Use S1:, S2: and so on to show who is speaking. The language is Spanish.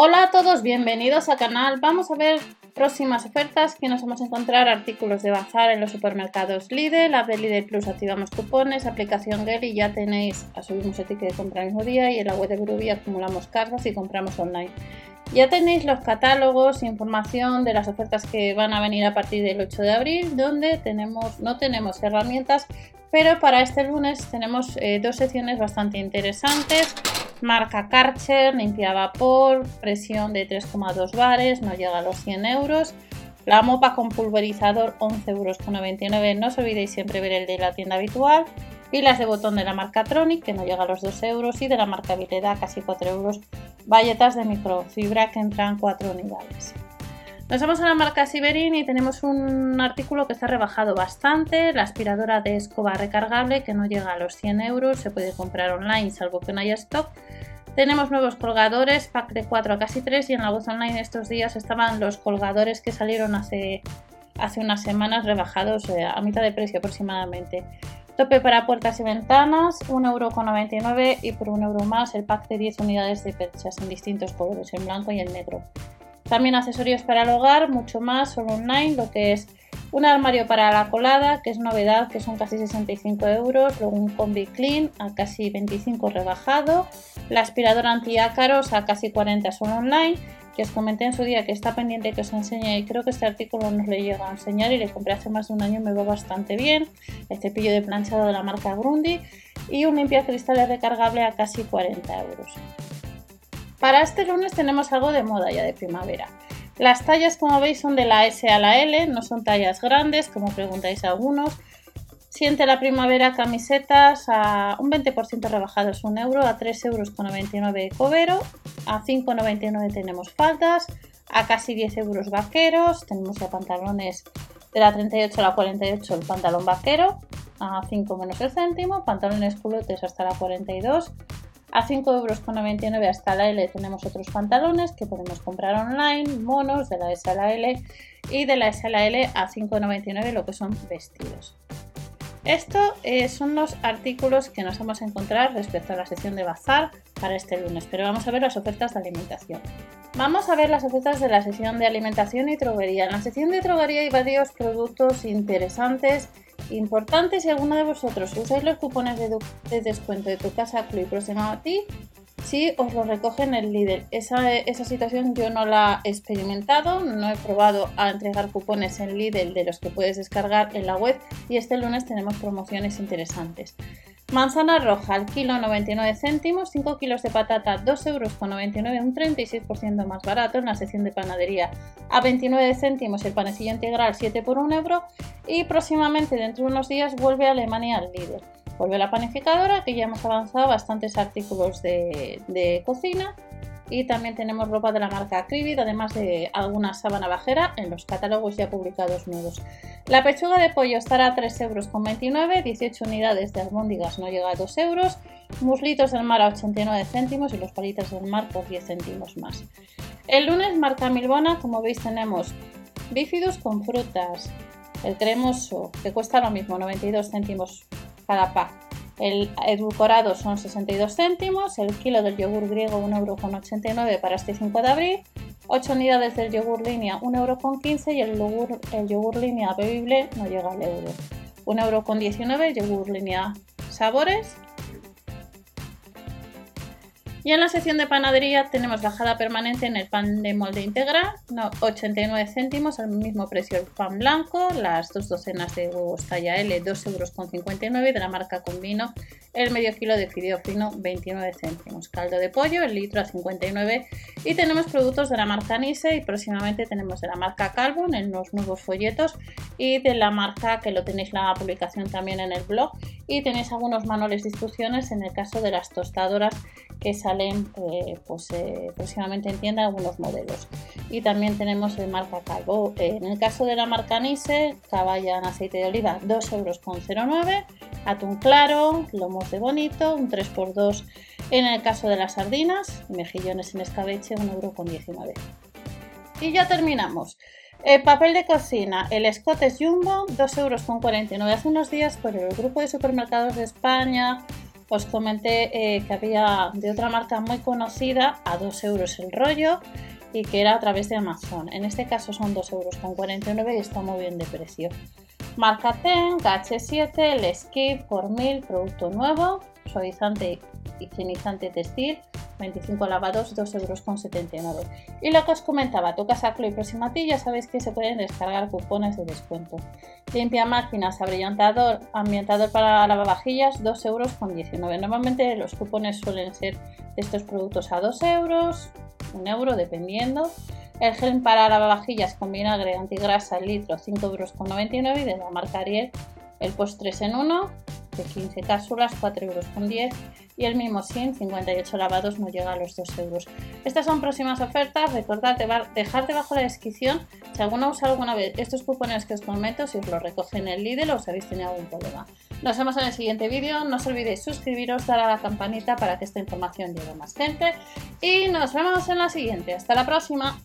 S1: Hola a todos, bienvenidos al canal. Vamos a ver próximas ofertas que nos vamos a encontrar artículos de bazar en los supermercados Lidl, la de Lidl Plus activamos cupones, aplicación y ya tenéis, subimos el ticket de compra el mismo día y en la web de Grubi acumulamos cargas y compramos online. Ya tenéis los catálogos, información de las ofertas que van a venir a partir del 8 de abril, donde tenemos, no tenemos herramientas, pero para este lunes tenemos eh, dos secciones bastante interesantes Marca Karcher, limpia vapor, presión de 3,2 bares, no llega a los 100 euros. La mopa con pulverizador 11,99 euros. No os olvidéis siempre ver el de la tienda habitual. Pilas de botón de la marca Tronic, que no llega a los 2 euros. Y de la marca Vileda, casi 4 euros. Valletas de microfibra que entran 4 unidades. Nos vamos a la marca Siberin y tenemos un artículo que está rebajado bastante, la aspiradora de escoba recargable que no llega a los 100 euros, se puede comprar online salvo que no haya stock. Tenemos nuevos colgadores, pack de 4 a casi 3 y en la voz online estos días estaban los colgadores que salieron hace, hace unas semanas rebajados eh, a mitad de precio aproximadamente. Tope para puertas y ventanas, 1,99€ y por 1 euro más el pack de 10 unidades de perchas en distintos colores, en blanco y en negro. También accesorios para el hogar, mucho más, solo online, lo que es un armario para la colada, que es novedad, que son casi 65 euros, luego un combi clean a casi 25 rebajado, la aspiradora antiácaros a casi 40 solo online, que os comenté en su día que está pendiente que os enseñe y creo que este artículo nos le llega a enseñar y le compré hace más de un año y me va bastante bien, el cepillo de planchado de la marca Grundy y un limpia cristales recargable a casi 40 euros. Para este lunes tenemos algo de moda ya de primavera. Las tallas, como veis, son de la S a la L, no son tallas grandes, como preguntáis algunos. Siente la primavera camisetas a un 20% rebajados, 1 euro, a 3,99 euros de cobero, a 5,99 tenemos faldas, a casi 10 euros vaqueros, tenemos ya pantalones de la 38 a la 48 el pantalón vaquero, a 5 menos el céntimo, pantalones culotes hasta la 42, a 5,99 euros hasta la L tenemos otros pantalones que podemos comprar online, monos de la S a la L y de la S a la L a 5,99 lo que son vestidos. Estos eh, son los artículos que nos vamos a encontrar respecto a la sección de bazar para este lunes, pero vamos a ver las ofertas de alimentación. Vamos a ver las ofertas de la sección de alimentación y droguería. En la sección de droguería hay varios productos interesantes Importante si alguno de vosotros usáis los cupones de, descuento de tu casa Club próximo a ti, si os lo recogen el Lidl. Esa, esa situación yo no la he experimentado, no he probado a entregar cupones en Lidl de los que puedes descargar en la web y este lunes tenemos promociones interesantes. Manzana roja al kilo 99 céntimos, 5 kilos de patata 2,99 euros, un 36% más barato en la sección de panadería. A 29 céntimos el panecillo integral 7 por 1 euro y próximamente dentro de unos días vuelve a Alemania al líder. Vuelve la panificadora que ya hemos avanzado bastantes artículos de, de cocina y también tenemos ropa de la marca Cribid, además de alguna sábana bajera en los catálogos ya publicados nuevos. La pechuga de pollo estará a 3,29 euros, 18 unidades de albóndigas no llega a 2 euros, muslitos del mar a 89 céntimos y los palitos del mar por 10 céntimos más. El lunes marca Milbona, como veis tenemos bífidos con frutas, el cremoso que cuesta lo mismo, 92 céntimos cada pack el edulcorado son 62 céntimos, el kilo del yogur griego 1,89€ para este 5 de abril, 8 unidades del yogur línea 1,15€ y el yogur, el yogur línea bebible no llega al euro. 1,19€ yogur línea sabores y en la sección de panadería tenemos bajada permanente en el pan de molde integral, 89 céntimos, al mismo precio el pan blanco, las dos docenas de huevos talla L, 2,59 euros de la marca Combino, el medio kilo de fideo fino, 29 céntimos, caldo de pollo, el litro a 59 y tenemos productos de la marca Nise y próximamente tenemos de la marca Calvo en los nuevos folletos y de la marca que lo tenéis la publicación también en el blog y tenéis algunos manuales de instrucciones en el caso de las tostadoras que salen eh, pues, eh, próximamente en tienda algunos modelos. Y también tenemos de marca Calvo. En el caso de la marca Nise, caballa en aceite de oliva 2,09 euros, atún claro, lomos de bonito, un 3x2 en el caso de las sardinas, mejillones en escabeche 1,19 euros. Y ya terminamos. El papel de cocina, el Scottish Jumbo, 2,49 euros. Hace unos días por el grupo de supermercados de España os comenté eh, que había de otra marca muy conocida a 2 euros el rollo y que era a través de Amazon. En este caso son 2 euros con 49 y está muy bien de precio. Marca Ten, H7, el Skip 1000, producto nuevo, suavizante higienizante textil, 25 lavados, 2,79 euros. Y lo que os comentaba, tu casa y Proximati, ya sabéis que se pueden descargar cupones de descuento. Limpia máquinas, abrillantador, ambientador para lavavajillas, 2,19 euros. Normalmente los cupones suelen ser de estos productos a 2 euros, 1 euro dependiendo. El gel para lavavajillas con vinagre antigrasa al litro, 5,99 euros. Y de la marca Ariel, el post 3 en 1, de 15 cápsulas, 4,10 euros y el mismo sin 58 lavados no llega a los 2 euros. Estas son próximas ofertas, recordad dejar debajo de la descripción si alguno usa alguna vez estos cupones que os comento, si os los recogen en el Lidl o os habéis tenido algún problema. Nos vemos en el siguiente vídeo, no os olvidéis suscribiros, dar a la campanita para que esta información llegue a más gente y nos vemos en la siguiente. Hasta la próxima.